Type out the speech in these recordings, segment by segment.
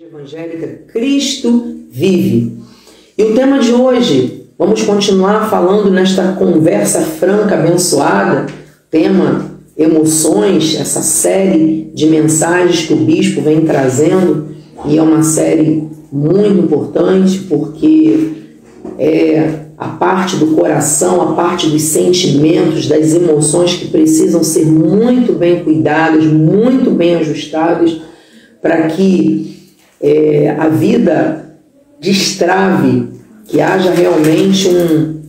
Evangélica Cristo vive. E o tema de hoje, vamos continuar falando nesta conversa franca, abençoada, tema emoções, essa série de mensagens que o bispo vem trazendo, e é uma série muito importante porque é a parte do coração, a parte dos sentimentos, das emoções que precisam ser muito bem cuidadas, muito bem ajustadas para que é, a vida destrave, que haja realmente um,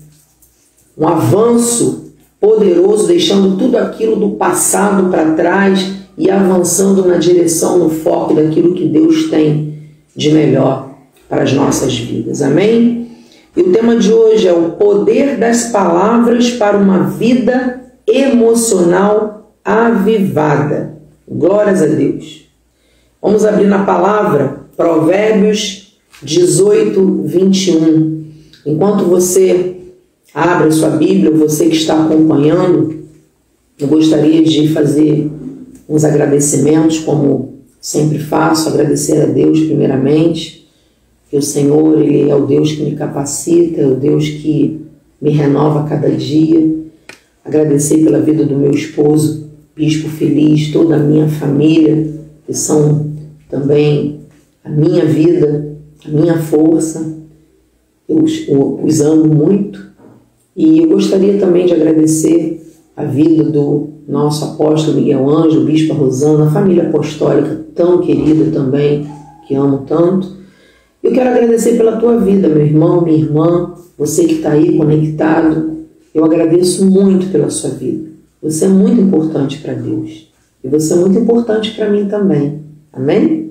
um avanço poderoso, deixando tudo aquilo do passado para trás e avançando na direção, no foco daquilo que Deus tem de melhor para as nossas vidas. Amém? E o tema de hoje é o poder das palavras para uma vida emocional avivada. Glórias a Deus. Vamos abrir na palavra Provérbios 18, 21. Enquanto você abre sua Bíblia, você que está acompanhando, eu gostaria de fazer uns agradecimentos, como sempre faço, agradecer a Deus primeiramente, que o Senhor, Ele é o Deus que me capacita, é o Deus que me renova a cada dia. Agradecer pela vida do meu esposo, Bispo Feliz, toda a minha família, que são também a minha vida, a minha força. Eu os, amo muito e eu gostaria também de agradecer a vida do nosso apóstolo Miguel Ângelo, Bispo Rosana, a família apostólica tão querida também, que amo tanto. Eu quero agradecer pela tua vida, meu irmão, minha irmã, você que está aí conectado. Eu agradeço muito pela sua vida. Você é muito importante para Deus e você é muito importante para mim também. Amém?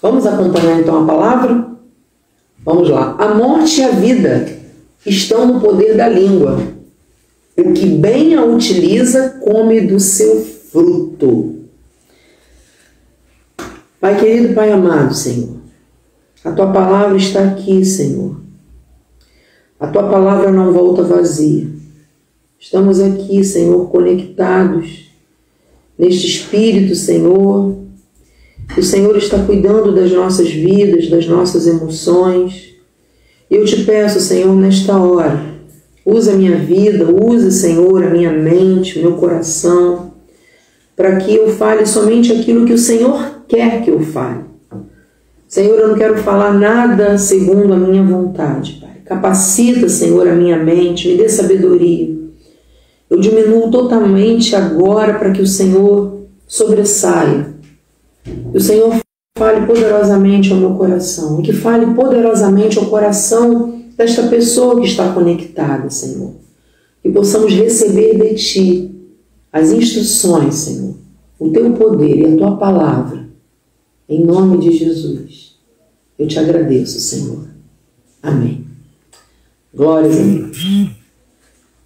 Vamos acompanhar então a palavra? Vamos lá. A morte e a vida estão no poder da língua. O que bem a utiliza, come do seu fruto. Pai querido, Pai amado, Senhor, a tua palavra está aqui, Senhor. A tua palavra não volta vazia. Estamos aqui, Senhor, conectados neste espírito, Senhor. O Senhor está cuidando das nossas vidas, das nossas emoções. Eu te peço, Senhor, nesta hora, usa a minha vida, usa, Senhor, a minha mente, o meu coração, para que eu fale somente aquilo que o Senhor quer que eu fale. Senhor, eu não quero falar nada segundo a minha vontade, Pai. Capacita, Senhor, a minha mente, me dê sabedoria. Eu diminuo totalmente agora para que o Senhor sobressaia. Que o Senhor fale poderosamente ao meu coração, e que fale poderosamente ao coração desta pessoa que está conectada, Senhor. Que possamos receber de Ti as instruções, Senhor, o Teu poder e a Tua palavra, em nome de Jesus. Eu te agradeço, Senhor. Amém. Glórias a Deus.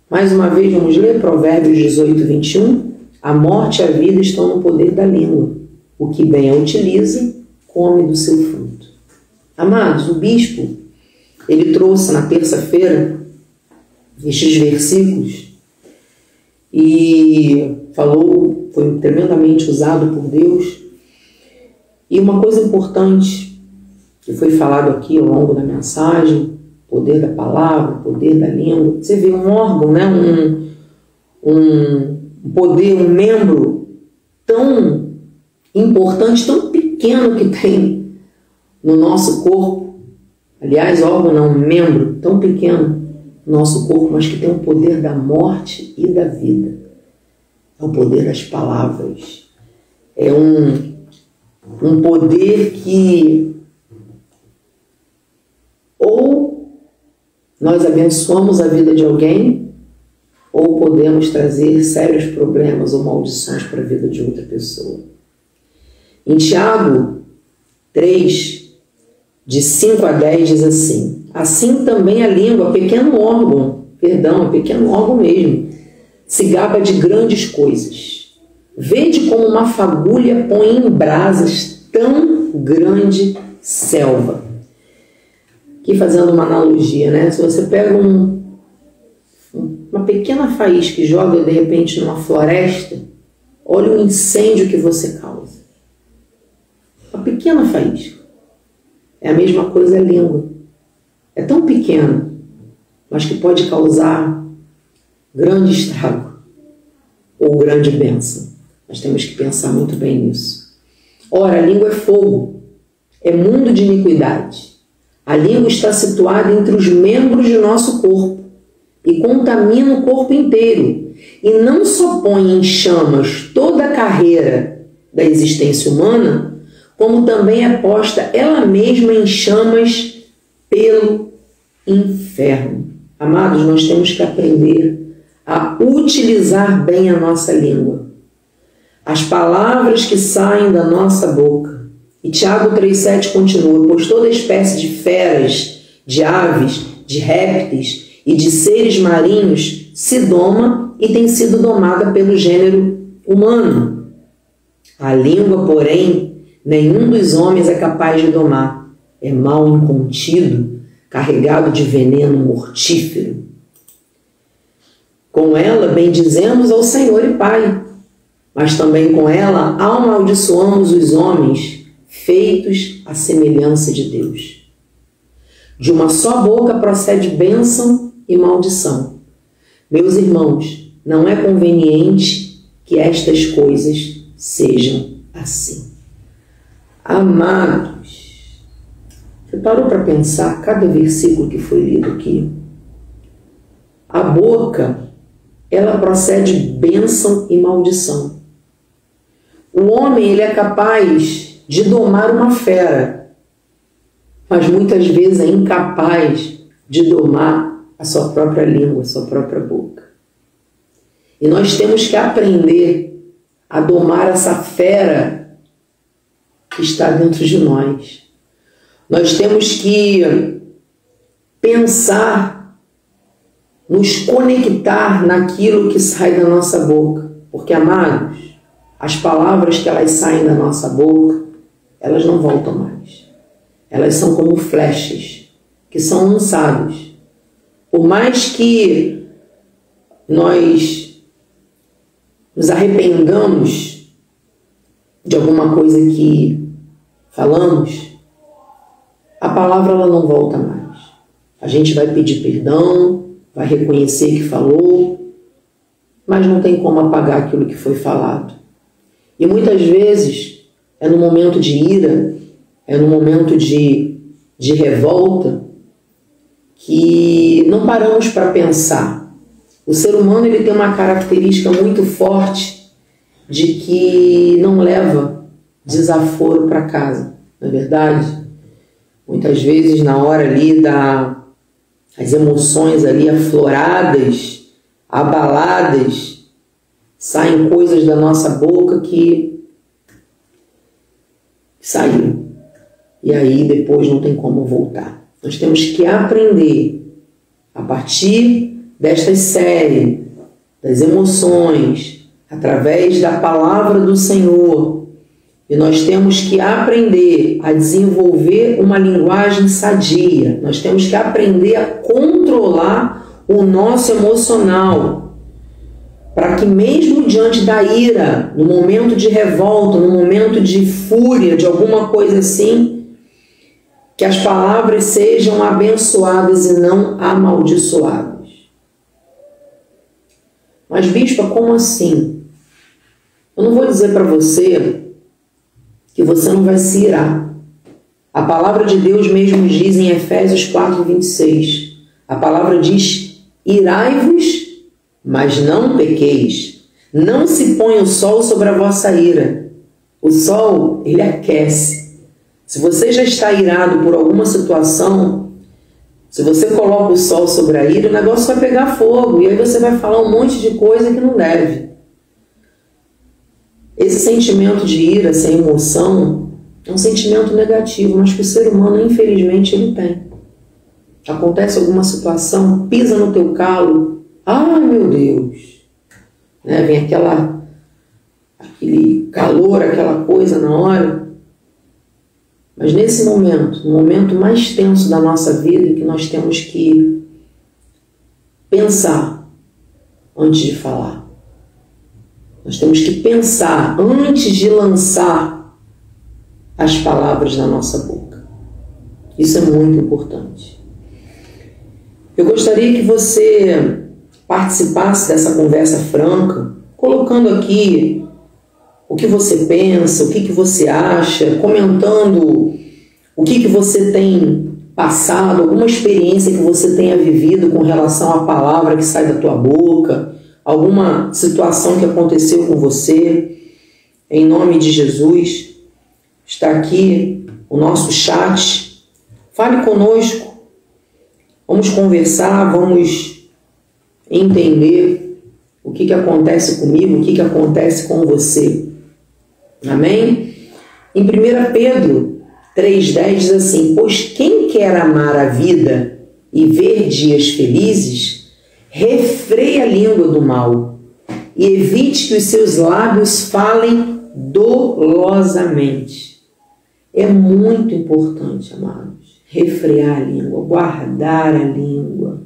Mais uma vez, vamos ler Provérbios 18, 21. A morte e a vida estão no poder da língua. O que bem a utiliza, come do seu fruto. Amados, o bispo, ele trouxe na terça-feira estes versículos e falou, foi tremendamente usado por Deus. E uma coisa importante que foi falado aqui ao longo da mensagem, poder da palavra, poder da língua. Você vê um órgão, né? um, um poder, um membro tão importante, tão pequeno que tem no nosso corpo. Aliás, órgão não, membro tão pequeno no nosso corpo, mas que tem o poder da morte e da vida. É o poder das palavras. É um, um poder que ou nós abençoamos a vida de alguém, ou podemos trazer sérios problemas ou maldições para a vida de outra pessoa. Em Tiago 3, de 5 a 10, diz assim: Assim também a língua, pequeno órgão, perdão, é pequeno órgão mesmo, se gaba de grandes coisas. Vede como uma fagulha põe em brasas tão grande selva. Aqui fazendo uma analogia, né? Se você pega um, uma pequena faísca e joga de repente numa floresta, olha o incêndio que você causa pequena faísca. É a mesma coisa a língua. É tão pequena, mas que pode causar grande estrago ou grande bênção. Nós temos que pensar muito bem nisso. Ora, a língua é fogo, é mundo de iniquidade. A língua está situada entre os membros de nosso corpo e contamina o corpo inteiro. E não só põe em chamas toda a carreira da existência humana, como também é posta ela mesma em chamas pelo inferno. Amados, nós temos que aprender a utilizar bem a nossa língua. As palavras que saem da nossa boca. E Tiago 3,7 continua: Pois toda espécie de feras, de aves, de répteis e de seres marinhos se doma e tem sido domada pelo gênero humano. A língua, porém, nenhum dos homens é capaz de domar. É mal incontido, carregado de veneno mortífero. Com ela bendizemos ao Senhor e Pai, mas também com ela amaldiçoamos os homens, feitos à semelhança de Deus. De uma só boca procede bênção e maldição. Meus irmãos, não é conveniente que estas coisas sejam assim. Amados, você parou para pensar cada versículo que foi lido aqui? A boca, ela procede bênção e maldição. O homem, ele é capaz de domar uma fera, mas muitas vezes é incapaz de domar a sua própria língua, a sua própria boca. E nós temos que aprender a domar essa fera que está dentro de nós. Nós temos que pensar, nos conectar naquilo que sai da nossa boca. Porque, amados, as palavras que elas saem da nossa boca, elas não voltam mais. Elas são como flechas que são lançadas. Por mais que nós nos arrependamos de alguma coisa que falamos, a palavra ela não volta mais. A gente vai pedir perdão, vai reconhecer que falou, mas não tem como apagar aquilo que foi falado. E muitas vezes é no momento de ira, é no momento de, de revolta, que não paramos para pensar. O ser humano ele tem uma característica muito forte de que não leva desaforo para casa, não é verdade? Muitas vezes na hora ali da as emoções ali afloradas, abaladas, saem coisas da nossa boca que saiu. E aí depois não tem como voltar. Nós temos que aprender a partir desta série das emoções, através da palavra do Senhor. E nós temos que aprender a desenvolver uma linguagem sadia. Nós temos que aprender a controlar o nosso emocional. Para que, mesmo diante da ira, no momento de revolta, no momento de fúria, de alguma coisa assim, que as palavras sejam abençoadas e não amaldiçoadas. Mas, bispa, como assim? Eu não vou dizer para você que você não vai se irar. A palavra de Deus mesmo diz em Efésios 4, 26. A palavra diz: Irai-vos, mas não pequeis. Não se põe o sol sobre a vossa ira. O sol, ele aquece. Se você já está irado por alguma situação, se você coloca o sol sobre a ira, o negócio vai pegar fogo. E aí você vai falar um monte de coisa que não deve. Esse sentimento de ira, essa emoção, é um sentimento negativo, mas que o ser humano, infelizmente, ele tem. Acontece alguma situação, pisa no teu calo, ai meu Deus, né? vem aquela, aquele calor, aquela coisa na hora. Mas nesse momento, no momento mais tenso da nossa vida, que nós temos que pensar antes de falar. Nós temos que pensar antes de lançar as palavras da nossa boca. Isso é muito importante. Eu gostaria que você participasse dessa conversa franca, colocando aqui o que você pensa, o que, que você acha, comentando o que, que você tem passado, alguma experiência que você tenha vivido com relação à palavra que sai da tua boca, alguma situação que aconteceu com você. Em nome de Jesus, está aqui o nosso chat. Fale conosco. Vamos conversar, vamos entender o que, que acontece comigo, o que, que acontece com você. Amém? Em 1 Pedro 3,10 diz assim: Pois quem quer amar a vida e ver dias felizes, refreia a língua do mal e evite que os seus lábios falem dolosamente. É muito importante, amados, refrear a língua, guardar a língua.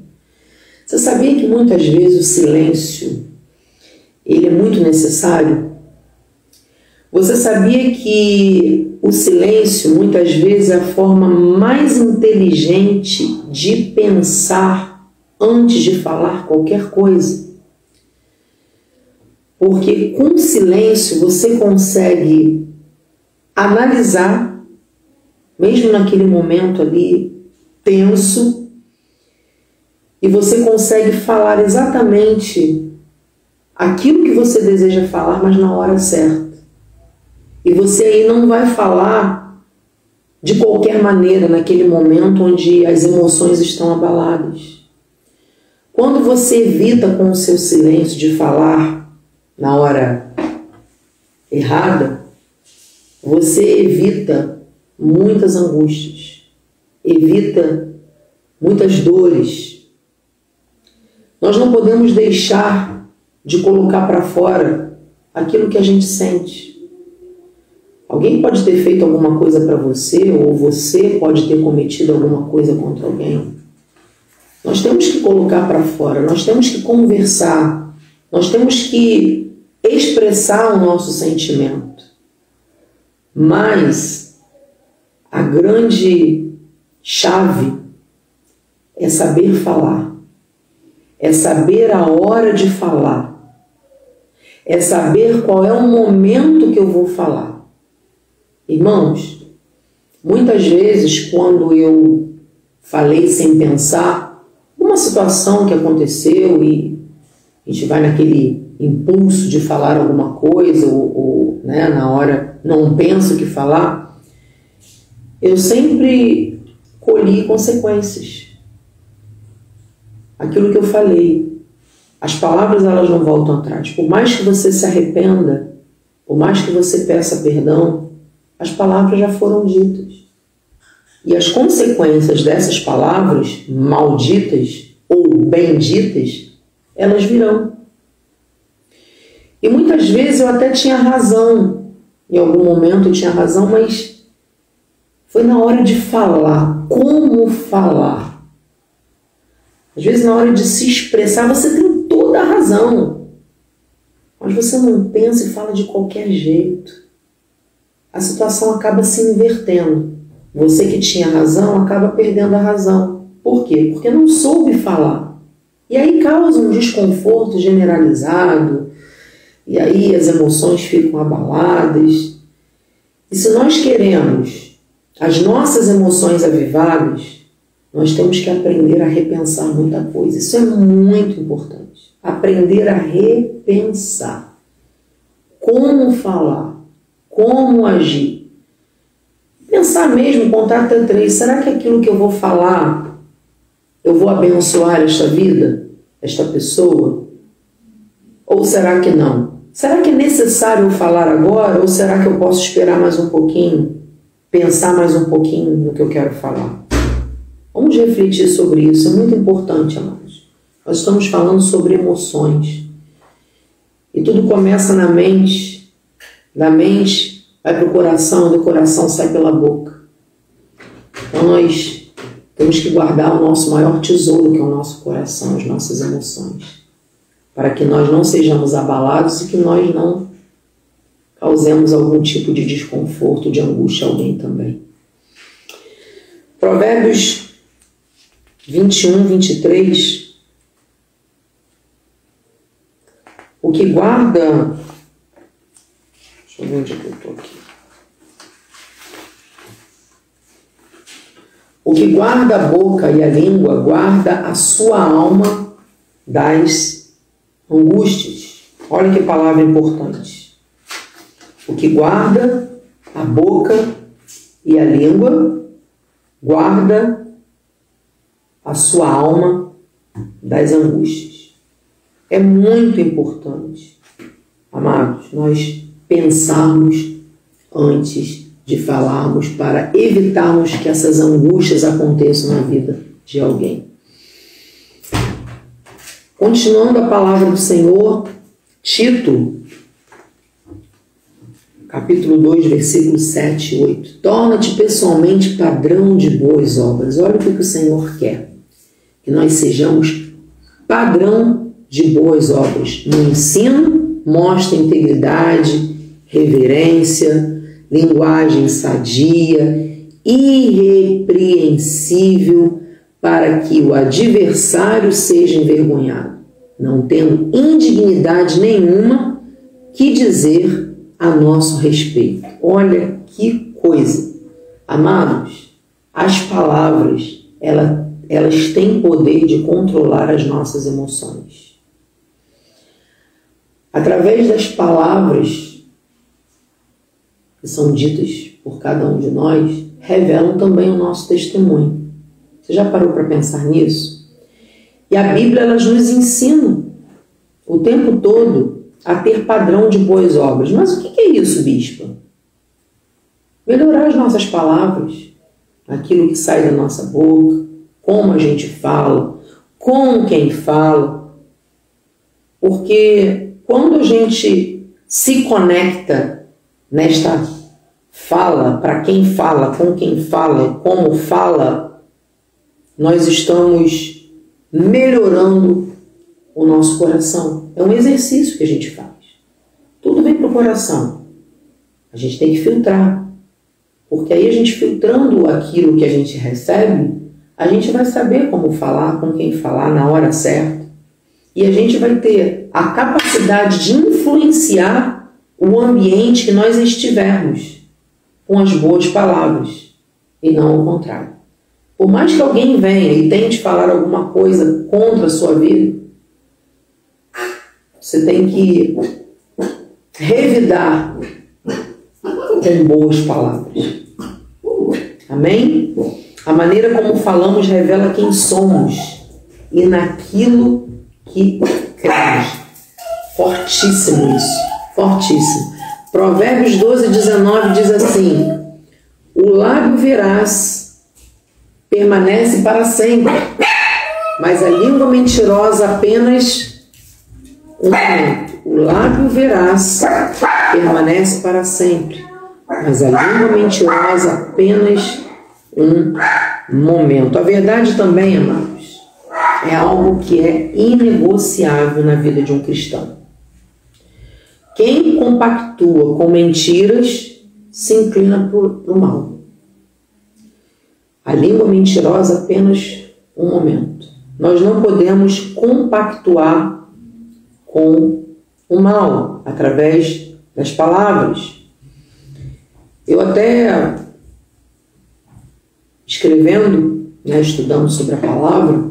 Você sabia que muitas vezes o silêncio ele é muito necessário? Você sabia que o silêncio muitas vezes é a forma mais inteligente de pensar antes de falar qualquer coisa? Porque com silêncio você consegue analisar, mesmo naquele momento ali tenso, e você consegue falar exatamente aquilo que você deseja falar, mas na hora certa. E você aí não vai falar de qualquer maneira naquele momento onde as emoções estão abaladas. Quando você evita com o seu silêncio de falar na hora errada, você evita muitas angústias, evita muitas dores. Nós não podemos deixar de colocar para fora aquilo que a gente sente. Alguém pode ter feito alguma coisa para você, ou você pode ter cometido alguma coisa contra alguém. Nós temos que colocar para fora, nós temos que conversar, nós temos que expressar o nosso sentimento. Mas a grande chave é saber falar, é saber a hora de falar, é saber qual é o momento que eu vou falar. Irmãos, muitas vezes quando eu falei sem pensar, uma situação que aconteceu e a gente vai naquele impulso de falar alguma coisa ou, ou né, na hora não penso o que falar, eu sempre colhi consequências. Aquilo que eu falei, as palavras elas não voltam atrás. Por mais que você se arrependa, por mais que você peça perdão, as palavras já foram ditas. E as consequências dessas palavras malditas benditas, elas virão. E muitas vezes eu até tinha razão, em algum momento eu tinha razão, mas foi na hora de falar. Como falar? Às vezes, na hora de se expressar, você tem toda a razão, mas você não pensa e fala de qualquer jeito a situação acaba se invertendo. Você que tinha razão acaba perdendo a razão. Por quê? Porque não soube falar. E aí causa um desconforto generalizado, e aí as emoções ficam abaladas. E se nós queremos as nossas emoções avivadas, nós temos que aprender a repensar muita coisa. Isso é muito importante. Aprender a repensar. Como falar? como agir. Pensar mesmo, contar até três, será que aquilo que eu vou falar, eu vou abençoar esta vida, esta pessoa? Ou será que não? Será que é necessário falar agora ou será que eu posso esperar mais um pouquinho, pensar mais um pouquinho no que eu quero falar? Vamos refletir sobre isso, é muito importante, amados. Nós estamos falando sobre emoções. E tudo começa na mente, da mente vai para o coração, do coração sai pela boca. Então nós temos que guardar o nosso maior tesouro, que é o nosso coração, as nossas emoções, para que nós não sejamos abalados e que nós não causemos algum tipo de desconforto, de angústia a alguém também. Provérbios 21, 23. O que guarda. Deixa eu ver onde é eu estou aqui. O que guarda a boca e a língua guarda a sua alma das angústias. Olha que palavra importante. O que guarda a boca e a língua guarda a sua alma das angústias. É muito importante, amados, nós pensarmos antes de falarmos para evitarmos que essas angústias aconteçam na vida de alguém. Continuando a palavra do Senhor, Tito, capítulo 2, versículos 7 e 8. Torna-te pessoalmente padrão de boas obras. Olha o que o Senhor quer. Que nós sejamos padrão de boas obras. No ensino, mostra integridade, reverência, linguagem sadia, irrepreensível, para que o adversário seja envergonhado, não tendo indignidade nenhuma que dizer a nosso respeito. Olha que coisa. Amados, as palavras, elas, elas têm poder de controlar as nossas emoções. Através das palavras que são ditas por cada um de nós, revelam também o nosso testemunho. Você já parou para pensar nisso? E a Bíblia elas nos ensina o tempo todo a ter padrão de boas obras. Mas o que é isso, bispa? Melhorar as nossas palavras, aquilo que sai da nossa boca, como a gente fala, com quem fala. Porque quando a gente se conecta nesta fala, para quem fala, com quem fala, como fala, nós estamos melhorando o nosso coração. É um exercício que a gente faz. Tudo vem para o coração. A gente tem que filtrar. Porque aí a gente filtrando aquilo que a gente recebe, a gente vai saber como falar, com quem falar na hora certa. E a gente vai ter a capacidade de influenciar o ambiente que nós estivermos com as boas palavras e não o contrário. Por mais que alguém venha e tente falar alguma coisa contra a sua vida, você tem que revidar com boas palavras. Amém? A maneira como falamos revela quem somos e naquilo que cremos. Fortíssimo isso, fortíssimo. Provérbios 12, 19 diz assim: O lábio veraz permanece para sempre, mas a língua mentirosa apenas um momento. O lábio veraz permanece para sempre, mas a língua mentirosa apenas um momento. A verdade também, amados, é algo que é inegociável na vida de um cristão. Quem compactua com mentiras se inclina para o mal. A língua mentirosa apenas um momento. Nós não podemos compactuar com o mal, através das palavras. Eu até, escrevendo, né, estudando sobre a palavra,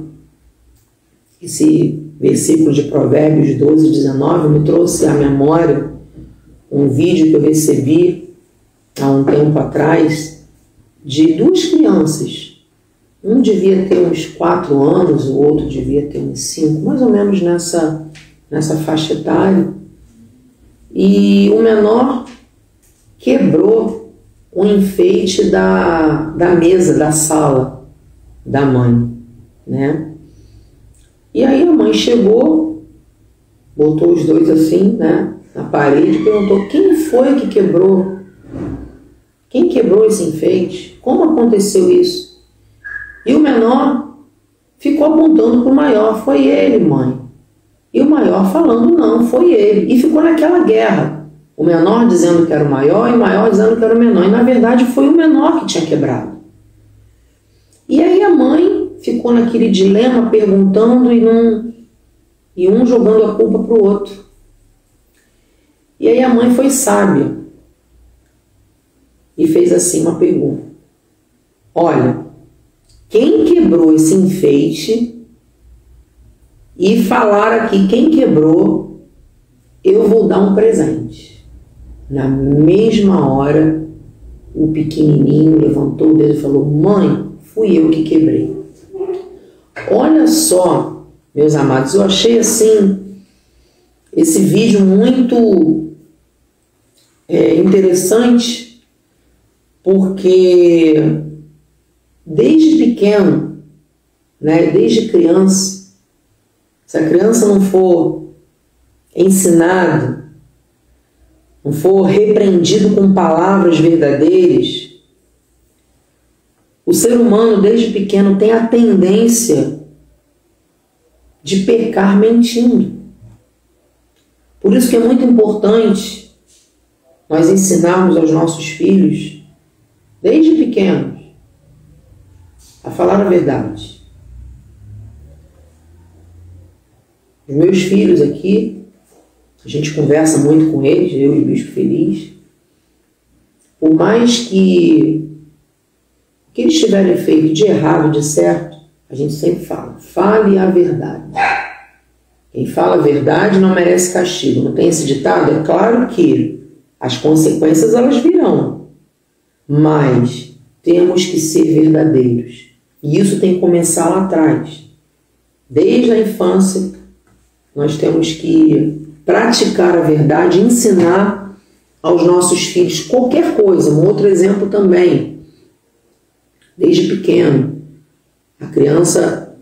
esse versículo de Provérbios 12, 19 me trouxe à memória um vídeo que eu recebi há um tempo atrás de duas crianças. Um devia ter uns quatro anos, o outro devia ter uns cinco, mais ou menos nessa nessa faixa etária, e o menor quebrou o enfeite da, da mesa, da sala da mãe, né? E aí a mãe chegou, botou os dois assim, né, na parede e perguntou: quem foi que quebrou? Quem quebrou esse enfeite? Como aconteceu isso? E o menor ficou apontando para o maior: foi ele, mãe. E o maior falando, não, foi ele. E ficou naquela guerra. O menor dizendo que era o maior e o maior dizendo que era o menor. E na verdade foi o menor que tinha quebrado. E aí a mãe ficou naquele dilema perguntando e, não, e um jogando a culpa para o outro. E aí a mãe foi sábia e fez assim uma pergunta: Olha, quem quebrou esse enfeite e falar aqui quem quebrou, eu vou dar um presente. Na mesma hora, o pequenininho levantou o dedo e falou: Mãe, fui eu que quebrei. Olha só, meus amados, eu achei assim esse vídeo muito é, interessante porque desde pequeno, né, desde criança, se a criança não for ensinado, não for repreendido com palavras verdadeiras, o ser humano desde pequeno tem a tendência de pecar mentindo. Por isso que é muito importante nós ensinarmos aos nossos filhos, desde pequenos, a falar a verdade. Os meus filhos aqui, a gente conversa muito com eles, eu e o Bispo Feliz. Por mais que que eles tiverem feito de errado, de certo, a gente sempre fala, fale a verdade. Quem fala a verdade não merece castigo. Não tem esse ditado? É claro que as consequências elas virão, mas temos que ser verdadeiros. E isso tem que começar lá atrás. Desde a infância, nós temos que praticar a verdade, ensinar aos nossos filhos qualquer coisa. Um outro exemplo também, desde pequeno. A criança,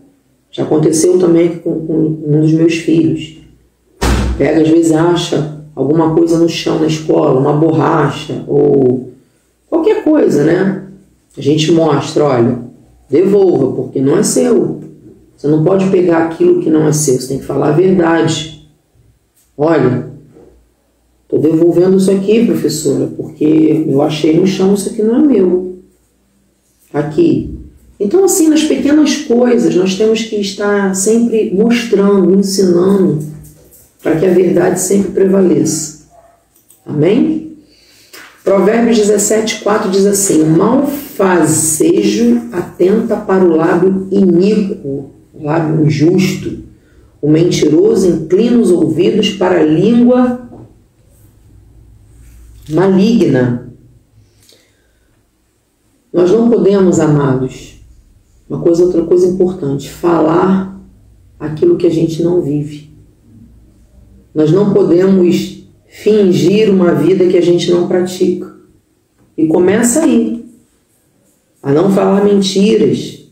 já aconteceu também com, com um dos meus filhos. Pega, às vezes, acha alguma coisa no chão na escola, uma borracha ou qualquer coisa, né? A gente mostra, olha, devolva, porque não é seu. Você não pode pegar aquilo que não é seu, você tem que falar a verdade. Olha, estou devolvendo isso aqui, professora, porque eu achei no chão, isso aqui não é meu. Aqui. Então, assim, nas pequenas coisas, nós temos que estar sempre mostrando, ensinando, para que a verdade sempre prevaleça. Amém? Provérbios 17, 4 diz assim: Mal fazejo atenta para o lábio iníquo, o lábio injusto. O mentiroso inclina os ouvidos para a língua maligna. Nós não podemos, amados, uma coisa, outra coisa importante, falar aquilo que a gente não vive. Nós não podemos fingir uma vida que a gente não pratica. E começa aí a não falar mentiras,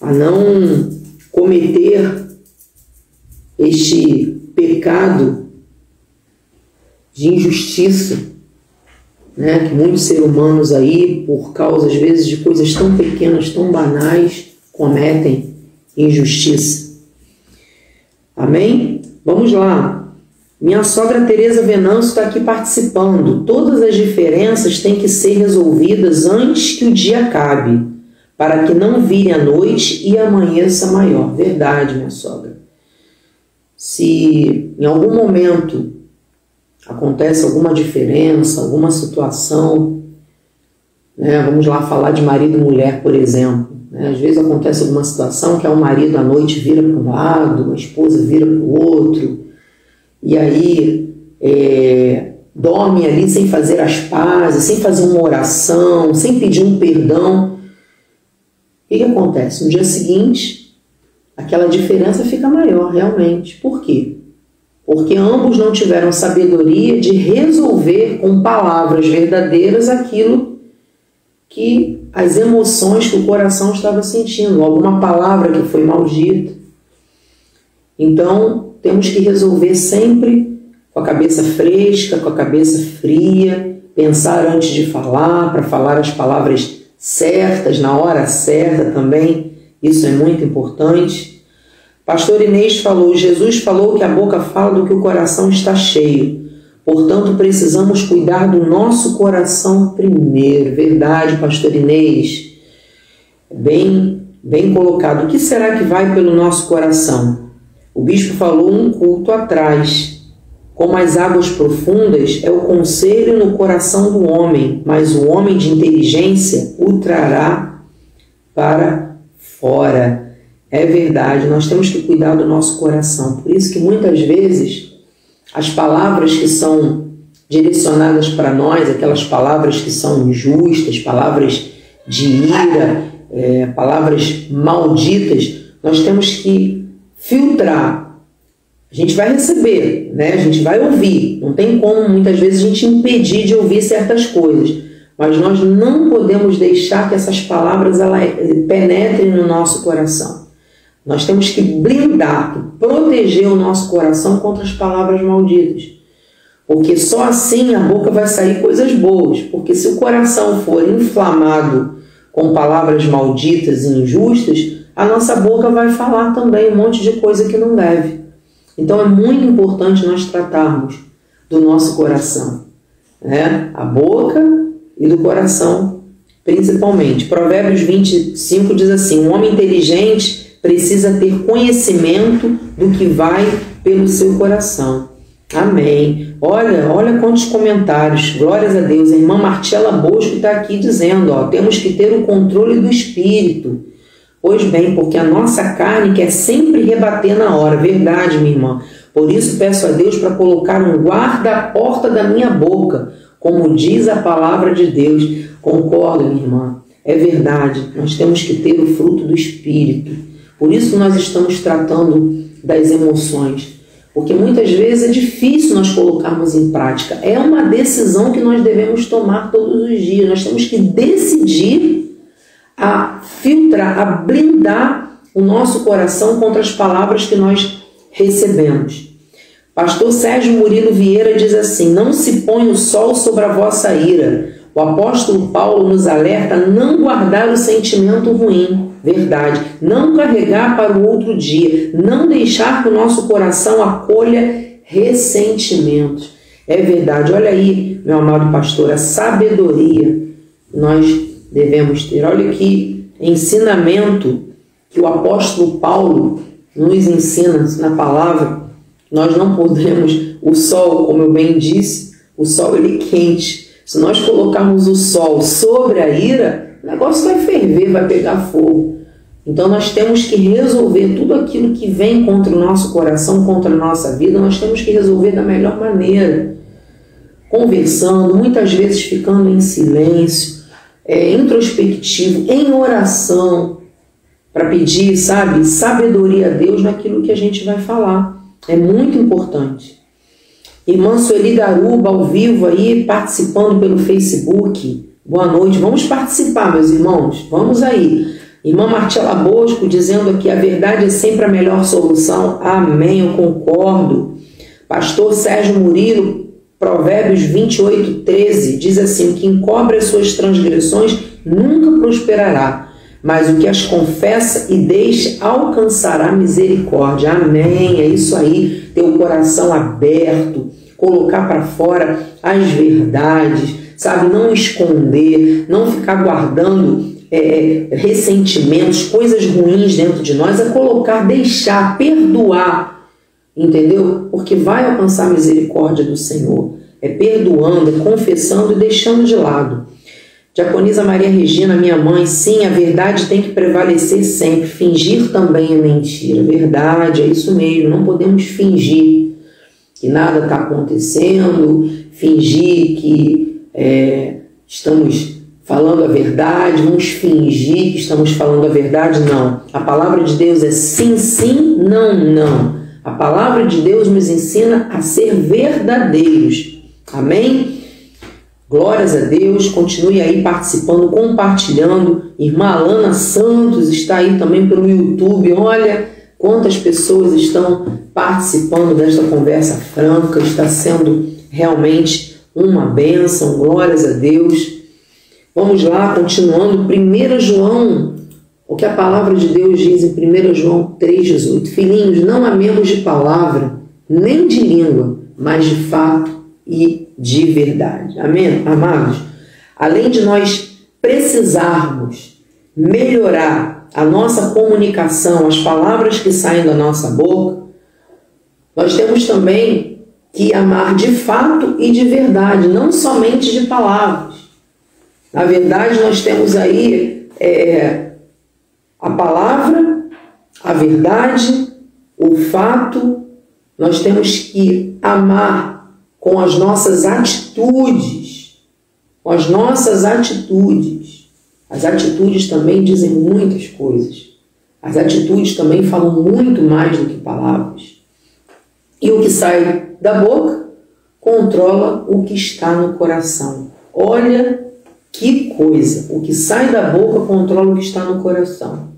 a não cometer este pecado de injustiça, né, que muitos seres humanos aí, por causa às vezes de coisas tão pequenas, tão banais, cometem injustiça. Amém? Vamos lá. Minha sogra Tereza Venâncio está aqui participando. Todas as diferenças têm que ser resolvidas antes que o dia acabe, para que não vire a noite e amanheça maior. Verdade, minha sogra. Se em algum momento acontece alguma diferença, alguma situação, né, vamos lá falar de marido e mulher, por exemplo. Né, às vezes acontece alguma situação que é o marido à noite vira para um lado, a esposa vira para o outro e aí é, dorme ali sem fazer as pazes, sem fazer uma oração, sem pedir um perdão, o que, que acontece? No dia seguinte, aquela diferença fica maior realmente. Por quê? Porque ambos não tiveram sabedoria de resolver com palavras verdadeiras aquilo que as emoções que o coração estava sentindo, alguma palavra que foi maldita. Então, temos que resolver sempre com a cabeça fresca, com a cabeça fria, pensar antes de falar, para falar as palavras certas, na hora certa também. Isso é muito importante. Pastor Inês falou: Jesus falou que a boca fala do que o coração está cheio. Portanto, precisamos cuidar do nosso coração primeiro. Verdade, Pastor Inês. bem, bem colocado. O que será que vai pelo nosso coração? O bispo falou um culto atrás. Como as águas profundas é o conselho no coração do homem, mas o homem de inteligência o trará para fora. É verdade, nós temos que cuidar do nosso coração. Por isso que muitas vezes as palavras que são direcionadas para nós, aquelas palavras que são injustas, palavras de ira, é, palavras malditas, nós temos que filtrar. A gente vai receber, né? a gente vai ouvir. Não tem como muitas vezes a gente impedir de ouvir certas coisas. Mas nós não podemos deixar que essas palavras ela, penetrem no nosso coração. Nós temos que blindar, proteger o nosso coração contra as palavras malditas. Porque só assim a boca vai sair coisas boas. Porque se o coração for inflamado com palavras malditas e injustas, a nossa boca vai falar também um monte de coisa que não deve. Então é muito importante nós tratarmos do nosso coração, né? A boca e do coração, principalmente. Provérbios 25 diz assim: Um homem inteligente precisa ter conhecimento do que vai pelo seu coração. Amém. Olha, olha quantos comentários. Glórias a Deus. A irmã Martela Bosco está aqui dizendo: ó, temos que ter o controle do espírito. Pois bem, porque a nossa carne quer sempre rebater na hora. Verdade, minha irmã. Por isso peço a Deus para colocar um guarda à porta da minha boca, como diz a palavra de Deus. Concordo, minha irmã. É verdade. Nós temos que ter o fruto do espírito. Por isso nós estamos tratando das emoções, porque muitas vezes é difícil nós colocarmos em prática. É uma decisão que nós devemos tomar todos os dias. Nós temos que decidir a filtrar, a blindar o nosso coração contra as palavras que nós recebemos. Pastor Sérgio Murilo Vieira diz assim: Não se põe o sol sobre a vossa ira. O apóstolo Paulo nos alerta a não guardar o sentimento ruim verdade, não carregar para o outro dia, não deixar que o nosso coração acolha ressentimentos. É verdade, olha aí, meu amado pastor, a sabedoria nós devemos ter. Olha que ensinamento que o apóstolo Paulo nos ensina na palavra. Nós não podemos, o sol, como eu bem disse, o sol ele é quente. Se nós colocarmos o sol sobre a ira, o negócio vai ferver, vai pegar fogo. Então nós temos que resolver tudo aquilo que vem contra o nosso coração, contra a nossa vida, nós temos que resolver da melhor maneira. Conversando, muitas vezes ficando em silêncio, é, introspectivo, em oração, para pedir, sabe, sabedoria a Deus naquilo que a gente vai falar. É muito importante. Irmã Sueli Garuba, ao vivo aí, participando pelo Facebook. Boa noite. Vamos participar, meus irmãos. Vamos aí. Irmã Martela Bosco dizendo aqui: a verdade é sempre a melhor solução. Amém, eu concordo. Pastor Sérgio Murilo, Provérbios 28, 13, diz assim: o que encobre as suas transgressões nunca prosperará, mas o que as confessa e deixa alcançará misericórdia. Amém. É isso aí, ter o coração aberto, colocar para fora as verdades sabe? Não esconder, não ficar guardando é, ressentimentos, coisas ruins dentro de nós, é colocar, deixar, perdoar, entendeu? Porque vai alcançar a misericórdia do Senhor. É perdoando, é confessando e deixando de lado. Diaconisa Maria Regina, minha mãe, sim, a verdade tem que prevalecer sempre. Fingir também é mentira. Verdade, é isso mesmo. Não podemos fingir que nada está acontecendo, fingir que é, estamos falando a verdade, vamos fingir que estamos falando a verdade. Não. A palavra de Deus é sim, sim, não, não. A palavra de Deus nos ensina a ser verdadeiros. Amém? Glórias a Deus. Continue aí participando, compartilhando. Irmã Alana Santos está aí também pelo YouTube. Olha quantas pessoas estão participando desta conversa franca. Está sendo realmente uma bênção, glórias a Deus. Vamos lá, continuando, 1 João, o que a palavra de Deus diz em 1 João 3,18: Filhinhos, não amemos de palavra, nem de língua, mas de fato e de verdade. Amém? Amados, além de nós precisarmos melhorar a nossa comunicação, as palavras que saem da nossa boca, nós temos também que amar de fato e de verdade, não somente de palavras. Na verdade, nós temos aí é, a palavra, a verdade, o fato, nós temos que amar com as nossas atitudes, com as nossas atitudes. As atitudes também dizem muitas coisas. As atitudes também falam muito mais do que palavras. E o que sai da boca controla o que está no coração. Olha que coisa! O que sai da boca controla o que está no coração.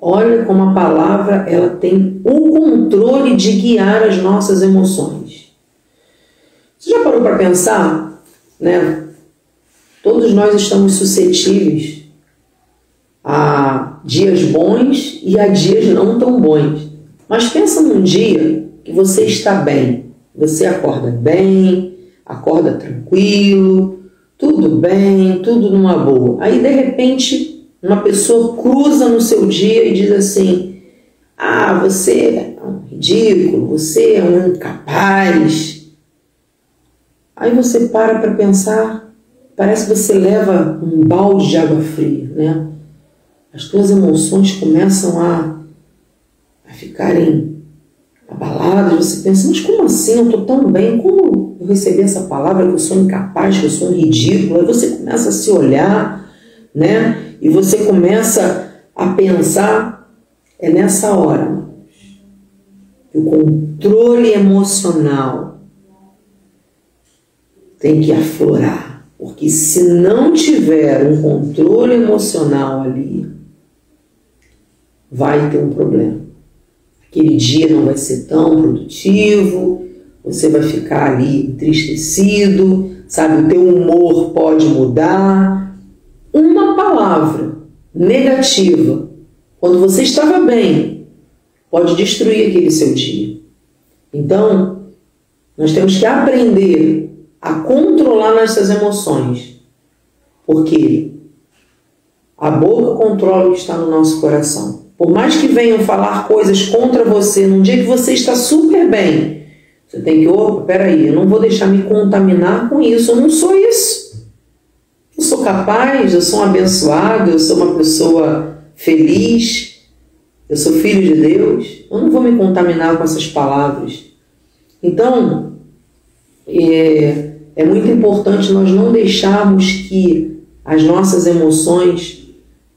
Olha como a palavra ela tem o controle de guiar as nossas emoções. Você já parou para pensar, né? Todos nós estamos suscetíveis a dias bons e a dias não tão bons. Mas pensa num dia que você está bem, você acorda bem, acorda tranquilo, tudo bem, tudo numa boa. Aí de repente uma pessoa cruza no seu dia e diz assim: Ah, você é um ridículo, você é um incapaz. Aí você para para pensar, parece que você leva um balde de água fria, né? As suas emoções começam a, a ficarem abaladas. Você pensa, mas como assim? Eu estou tão bem, como eu recebi essa palavra que eu sou incapaz, que eu sou ridículo? Aí você começa a se olhar, né? e você começa a pensar, é nessa hora o controle emocional tem que aflorar. Porque se não tiver um controle emocional ali, vai ter um problema. Aquele dia não vai ser tão produtivo, você vai ficar ali entristecido, sabe? O teu humor pode mudar, uma palavra negativa, quando você estava bem, pode destruir aquele seu dia. Então, nós temos que aprender a controlar nossas emoções, porque a boca controla o que está no nosso coração. Por mais que venham falar coisas contra você num dia que você está super bem, você tem que, opa, peraí, eu não vou deixar me contaminar com isso, eu não sou isso. Eu sou capaz, eu sou um abençoado, eu sou uma pessoa feliz, eu sou filho de Deus. Eu não vou me contaminar com essas palavras. Então, é, é muito importante nós não deixarmos que as nossas emoções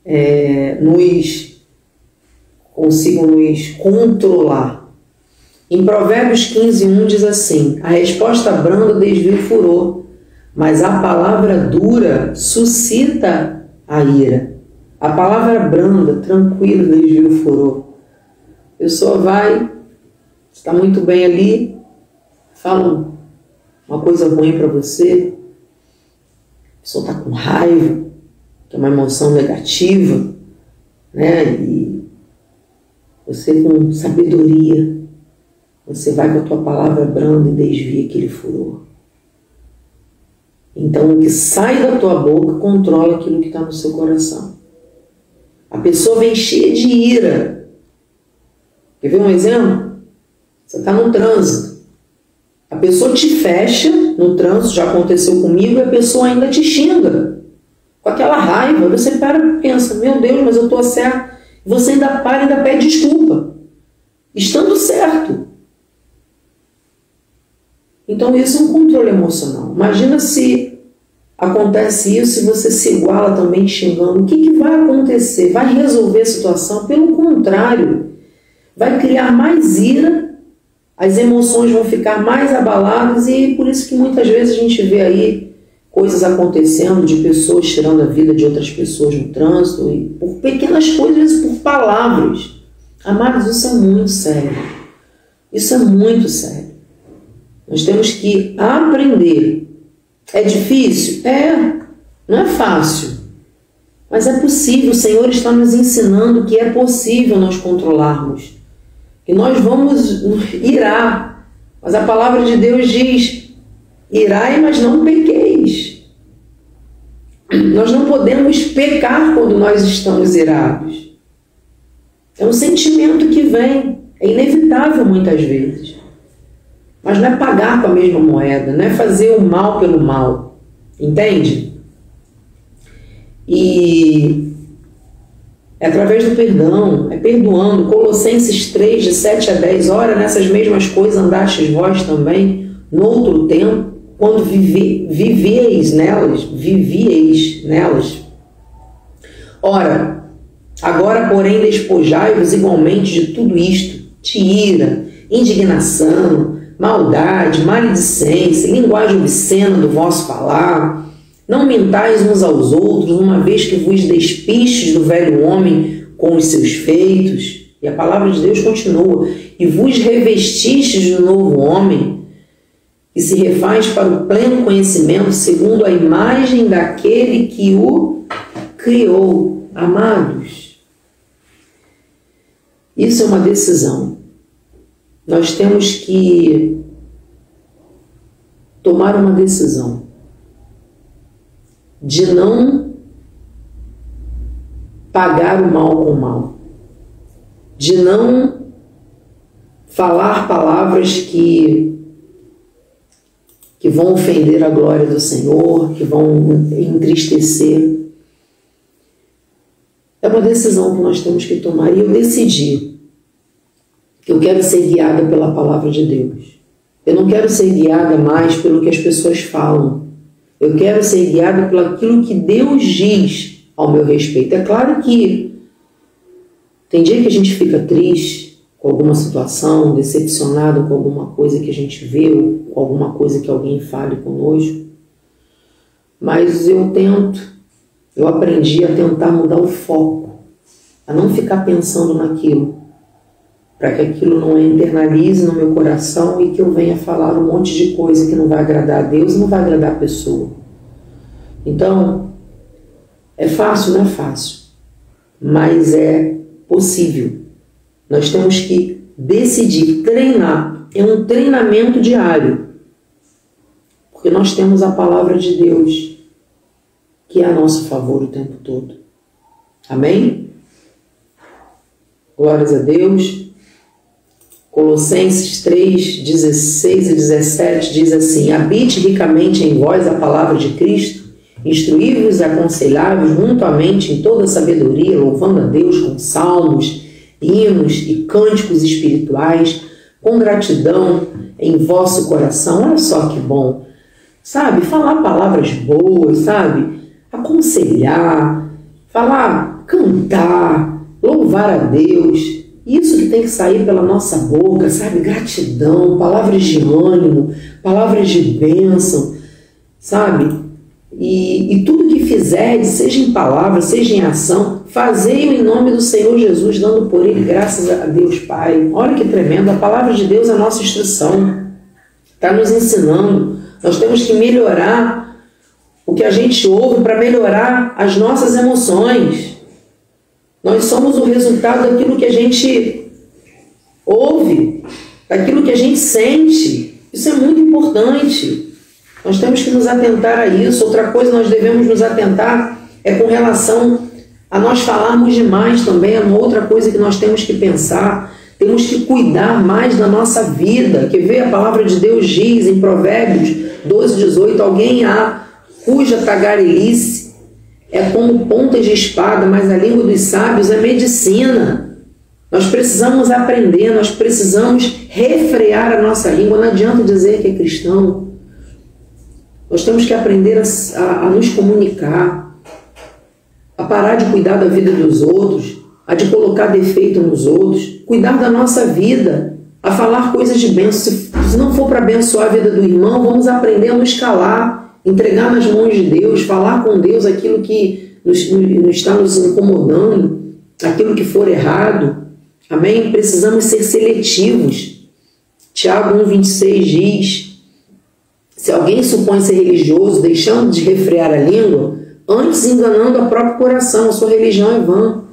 é, nos consigam nos controlar. Em Provérbios 15, 1 diz assim: A resposta branda desvia o furor, mas a palavra dura suscita a ira. A palavra branda, tranquila, desvia o furor. A pessoa vai, está muito bem ali, fala uma coisa ruim para você, a pessoa está com raiva, que é uma emoção negativa, né? E você com sabedoria, você vai com a tua palavra branda e desvia aquele furor. Então, o que sai da tua boca controla aquilo que está no seu coração. A pessoa vem cheia de ira. Quer ver um exemplo? Você está no trânsito. A pessoa te fecha no trânsito, já aconteceu comigo, e a pessoa ainda te xinga. Com aquela raiva, você para e pensa: Meu Deus, mas eu estou certo. Você ainda para e ainda pede desculpa. Estando certo. Então, isso é um controle emocional. Imagina se acontece isso e você se iguala também xingando. O que, que vai acontecer? Vai resolver a situação? Pelo contrário, vai criar mais ira, as emoções vão ficar mais abaladas e por isso que muitas vezes a gente vê aí coisas acontecendo de pessoas tirando a vida de outras pessoas no trânsito e por pequenas coisas, por palavras. Amados, isso é muito sério. Isso é muito sério. Nós temos que aprender. É difícil? É. Não é fácil. Mas é possível. O Senhor está nos ensinando que é possível nós controlarmos. Que nós vamos irar. Mas a palavra de Deus diz: irai, mas não pequeis. nós não podemos pecar quando nós estamos irados. É um sentimento que vem, é inevitável muitas vezes. Mas não é pagar com a mesma moeda, não é fazer o mal pelo mal. Entende? E é através do perdão, é perdoando. Colossenses 3, de 7 a 10. Ora, nessas mesmas coisas andastes vós também, no outro tempo, quando vive, vivieis nelas, vivieis nelas. Ora, agora, porém, despojai-vos igualmente de tudo isto: de ira, indignação, maldade, maledicência, linguagem obscena do vosso falar. Não mentais uns aos outros, uma vez que vos despistes do velho homem com os seus feitos. E a palavra de Deus continua: e vos revestistes do novo homem e se refaz para o pleno conhecimento segundo a imagem daquele que o criou. Amados, isso é uma decisão. Nós temos que tomar uma decisão de não pagar o mal com o mal, de não falar palavras que que vão ofender a glória do Senhor, que vão entristecer. É uma decisão que nós temos que tomar. E eu decidi que eu quero ser guiada pela palavra de Deus. Eu não quero ser guiada mais pelo que as pessoas falam. Eu quero ser guiada pelo aquilo que Deus diz ao meu respeito. É claro que tem dia que a gente fica triste, com alguma situação, decepcionado com alguma coisa que a gente vê ou com alguma coisa que alguém fale conosco. Mas eu tento, eu aprendi a tentar mudar o foco, a não ficar pensando naquilo, para que aquilo não internalize no meu coração e que eu venha falar um monte de coisa que não vai agradar a Deus e não vai agradar a pessoa. Então, é fácil, não é fácil, mas é possível nós temos que decidir, treinar. É um treinamento diário. Porque nós temos a palavra de Deus, que é a nosso favor o tempo todo. Amém? Glórias a Deus. Colossenses 3, 16 e 17 diz assim: Habite ricamente em vós a palavra de Cristo, instruí-vos e aconselhai-vos mutuamente em toda sabedoria, louvando a Deus com salmos hinos e cânticos espirituais, com gratidão em vosso coração. Olha só que bom, sabe? Falar palavras boas, sabe? Aconselhar, falar, cantar, louvar a Deus. Isso que tem que sair pela nossa boca, sabe? Gratidão, palavras de ânimo, palavras de bênção, sabe? E, e tudo que fizer, seja em palavra, seja em ação, fazei-o em nome do Senhor Jesus, dando por ele graças a Deus Pai. Olha que tremendo, a palavra de Deus é a nossa instrução, está nos ensinando. Nós temos que melhorar o que a gente ouve para melhorar as nossas emoções. Nós somos o resultado daquilo que a gente ouve, daquilo que a gente sente. Isso é muito importante. Nós temos que nos atentar a isso. Outra coisa nós devemos nos atentar é com relação a nós falarmos demais também, é uma outra coisa que nós temos que pensar. Temos que cuidar mais da nossa vida. Que vê a palavra de Deus diz em Provérbios 12, 18: Alguém há cuja tagarelice é como pontas de espada, mas a língua dos sábios é medicina. Nós precisamos aprender, nós precisamos refrear a nossa língua. Não adianta dizer que é cristão, nós temos que aprender a, a, a nos comunicar, a parar de cuidar da vida dos outros, a de colocar defeito nos outros, cuidar da nossa vida, a falar coisas de bênção. Se, se não for para abençoar a vida do irmão, vamos aprender a nos calar, entregar nas mãos de Deus, falar com Deus aquilo que nos, nos está nos incomodando, aquilo que for errado. Amém? Precisamos ser seletivos. Tiago 1,26 diz se alguém supõe ser religioso, deixando de refrear a língua, antes enganando o próprio coração, a sua religião é vã.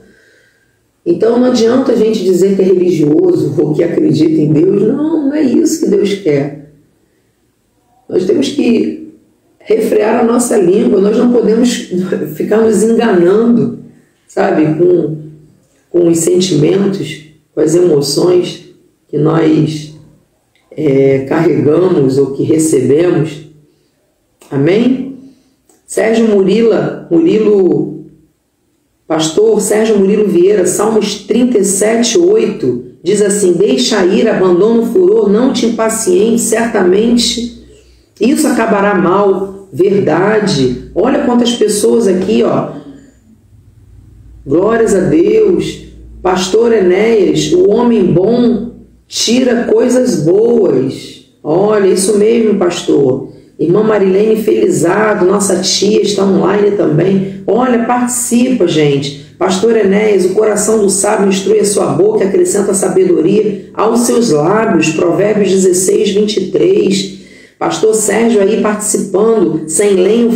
Então não adianta a gente dizer que é religioso ou que acredita em Deus. Não, não é isso que Deus quer. Nós temos que refrear a nossa língua, nós não podemos ficar nos enganando, sabe, com, com os sentimentos, com as emoções que nós é, carregamos ou que recebemos. Amém? Sérgio Murila, Murilo, pastor Sérgio Murilo Vieira, Salmos 37, 8, diz assim: Deixa ir, abandona o furor, não te impaciente, certamente isso acabará mal. Verdade. Olha quantas pessoas aqui, ó. Glórias a Deus. Pastor Enéas, o homem bom tira coisas boas. Olha, isso mesmo, pastor. Irmã Marilene Felizado, nossa tia, está online também. Olha, participa, gente. Pastor Enéas, o coração do sábio instrui a sua boca acrescenta sabedoria aos seus lábios. Provérbios 16, 23. Pastor Sérgio aí participando. Sem lenho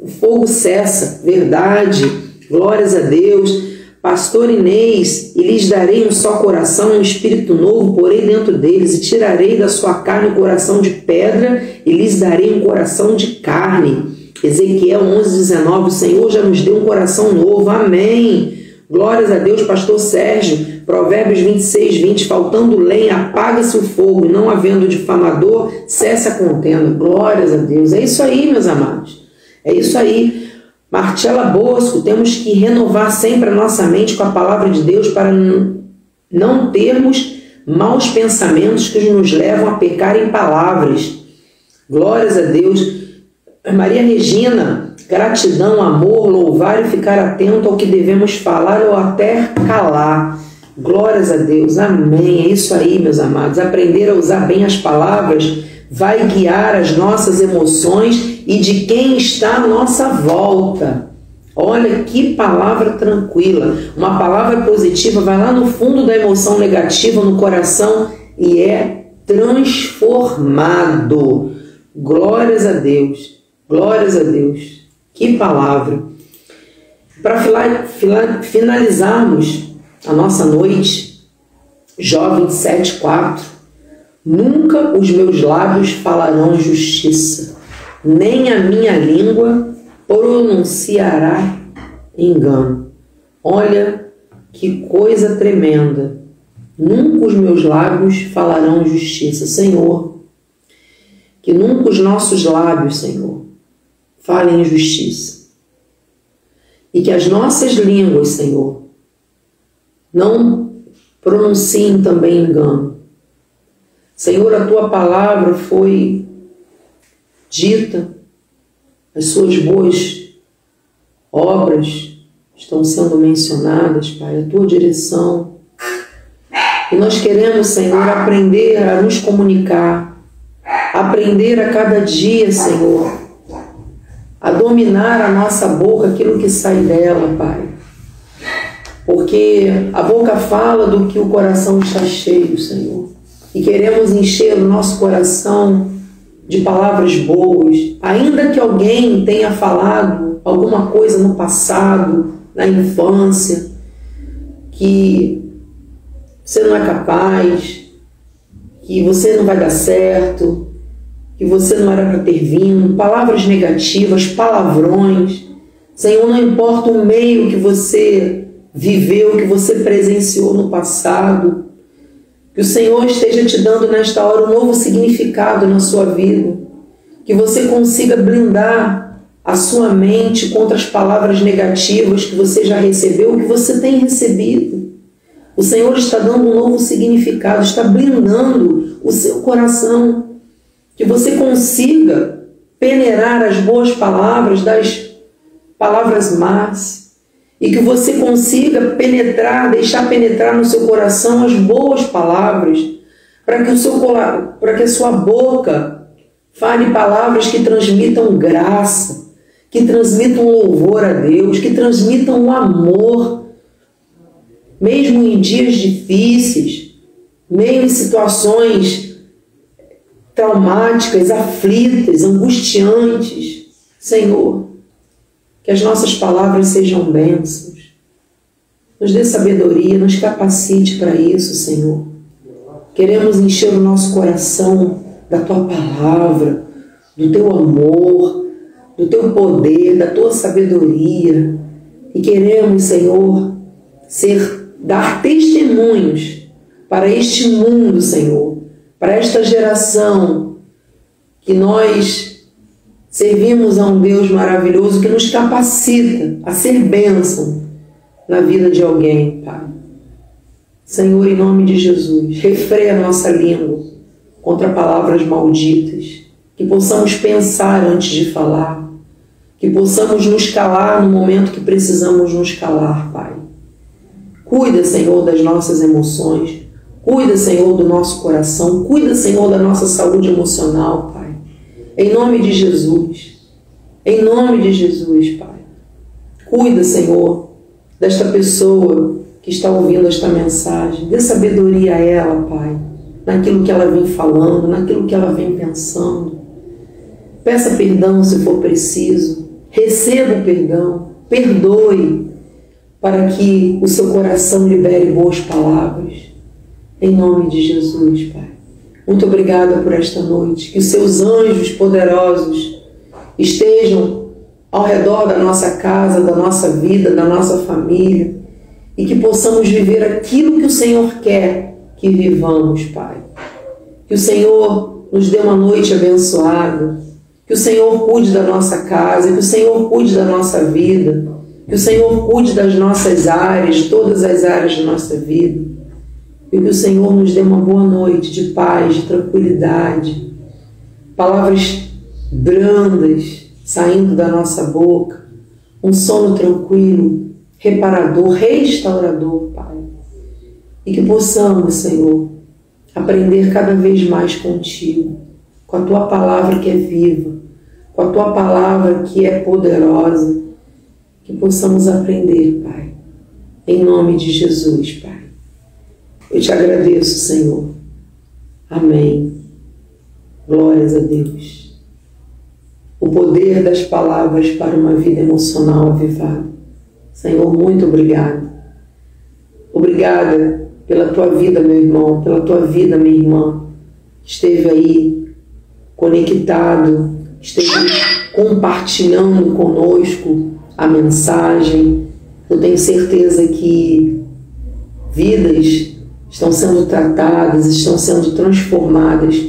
o fogo cessa. Verdade. Glórias a Deus. Pastor Inês, e lhes darei um só coração, um espírito novo, porei dentro deles, e tirarei da sua carne um coração de pedra, e lhes darei um coração de carne. Ezequiel 11, 19, o Senhor já nos deu um coração novo, amém. Glórias a Deus, pastor Sérgio, Provérbios 26, 20, faltando lenha, apaga-se o fogo, não havendo difamador, cessa a contenda. Glórias a Deus. É isso aí, meus amados. É isso aí. Martela Bosco, temos que renovar sempre a nossa mente com a palavra de Deus para não termos maus pensamentos que nos levam a pecar em palavras. Glórias a Deus. Maria Regina, gratidão, amor, louvar e ficar atento ao que devemos falar ou até calar. Glórias a Deus, amém. É isso aí, meus amados. Aprender a usar bem as palavras vai guiar as nossas emoções e de quem está à nossa volta. Olha que palavra tranquila. Uma palavra positiva vai lá no fundo da emoção negativa no coração e é transformado. Glórias a Deus. Glórias a Deus. Que palavra. Para finalizarmos a nossa noite, Jó 27,4 Nunca os meus lábios falarão justiça, nem a minha língua pronunciará engano. Olha que coisa tremenda. Nunca os meus lábios falarão justiça, Senhor. Que nunca os nossos lábios, Senhor, falem justiça. E que as nossas línguas, Senhor, não pronunciem também engano Senhor, a tua palavra foi dita, as suas boas obras estão sendo mencionadas, Pai, a tua direção. E nós queremos, Senhor, aprender a nos comunicar, aprender a cada dia, Senhor, a dominar a nossa boca, aquilo que sai dela, Pai. Porque a boca fala do que o coração está cheio, Senhor e queremos encher o nosso coração de palavras boas, ainda que alguém tenha falado alguma coisa no passado, na infância, que você não é capaz, que você não vai dar certo, que você não era para ter vindo, palavras negativas, palavrões. Senhor, não importa o meio que você viveu, que você presenciou no passado, que o Senhor esteja te dando nesta hora um novo significado na sua vida. Que você consiga blindar a sua mente contra as palavras negativas que você já recebeu que você tem recebido. O Senhor está dando um novo significado, está blindando o seu coração. Que você consiga peneirar as boas palavras das palavras más. E que você consiga penetrar, deixar penetrar no seu coração as boas palavras, para que o seu para que a sua boca fale palavras que transmitam graça, que transmitam louvor a Deus, que transmitam o amor, mesmo em dias difíceis, meio em situações traumáticas, aflitas, angustiantes. Senhor, que as nossas palavras sejam bênçãos. Nos dê sabedoria, nos capacite para isso, Senhor. Queremos encher o nosso coração da tua palavra, do teu amor, do teu poder, da tua sabedoria. E queremos, Senhor, ser dar testemunhos para este mundo, Senhor, para esta geração que nós servimos a um Deus maravilhoso que nos capacita a ser bênção na vida de alguém, Pai. Senhor, em nome de Jesus, refreia a nossa língua contra palavras malditas, que possamos pensar antes de falar, que possamos nos calar no momento que precisamos nos calar, Pai. Cuida, Senhor, das nossas emoções, cuida, Senhor, do nosso coração, cuida, Senhor, da nossa saúde emocional, Pai. Em nome de Jesus, em nome de Jesus, Pai. Cuida, Senhor, desta pessoa que está ouvindo esta mensagem. Dê sabedoria a ela, Pai, naquilo que ela vem falando, naquilo que ela vem pensando. Peça perdão se for preciso. Receba perdão. Perdoe para que o seu coração libere boas palavras. Em nome de Jesus, Pai. Muito obrigada por esta noite. Que os seus anjos poderosos estejam ao redor da nossa casa, da nossa vida, da nossa família e que possamos viver aquilo que o Senhor quer que vivamos, Pai. Que o Senhor nos dê uma noite abençoada, que o Senhor cuide da nossa casa, que o Senhor cuide da nossa vida, que o Senhor cuide das nossas áreas, todas as áreas da nossa vida. E que o Senhor nos dê uma boa noite de paz, de tranquilidade, palavras brandas saindo da nossa boca, um sono tranquilo, reparador, restaurador, Pai. E que possamos, Senhor, aprender cada vez mais contigo, com a tua palavra que é viva, com a tua palavra que é poderosa, que possamos aprender, Pai. Em nome de Jesus, Pai. Eu te agradeço, Senhor. Amém. Glórias a Deus. O poder das palavras para uma vida emocional avivada. Senhor, muito obrigado. Obrigada pela tua vida, meu irmão, pela tua vida, minha irmã. Esteve aí conectado, esteve compartilhando conosco a mensagem. Eu tenho certeza que vidas estão sendo tratadas, estão sendo transformadas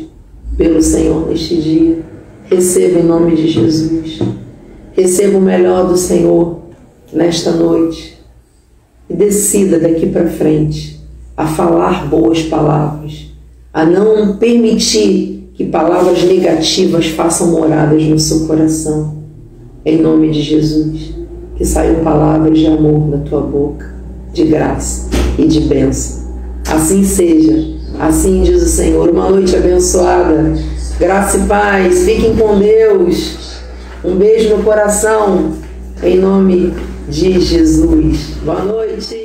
pelo Senhor neste dia. Receba em nome de Jesus. Receba o melhor do Senhor nesta noite e decida daqui para frente a falar boas palavras, a não permitir que palavras negativas façam moradas no seu coração. Em nome de Jesus, que saiam palavras de amor da tua boca, de graça e de bênção. Assim seja, assim diz o Senhor. Uma noite abençoada, graça e paz. Fiquem com Deus. Um beijo no coração, em nome de Jesus. Boa noite.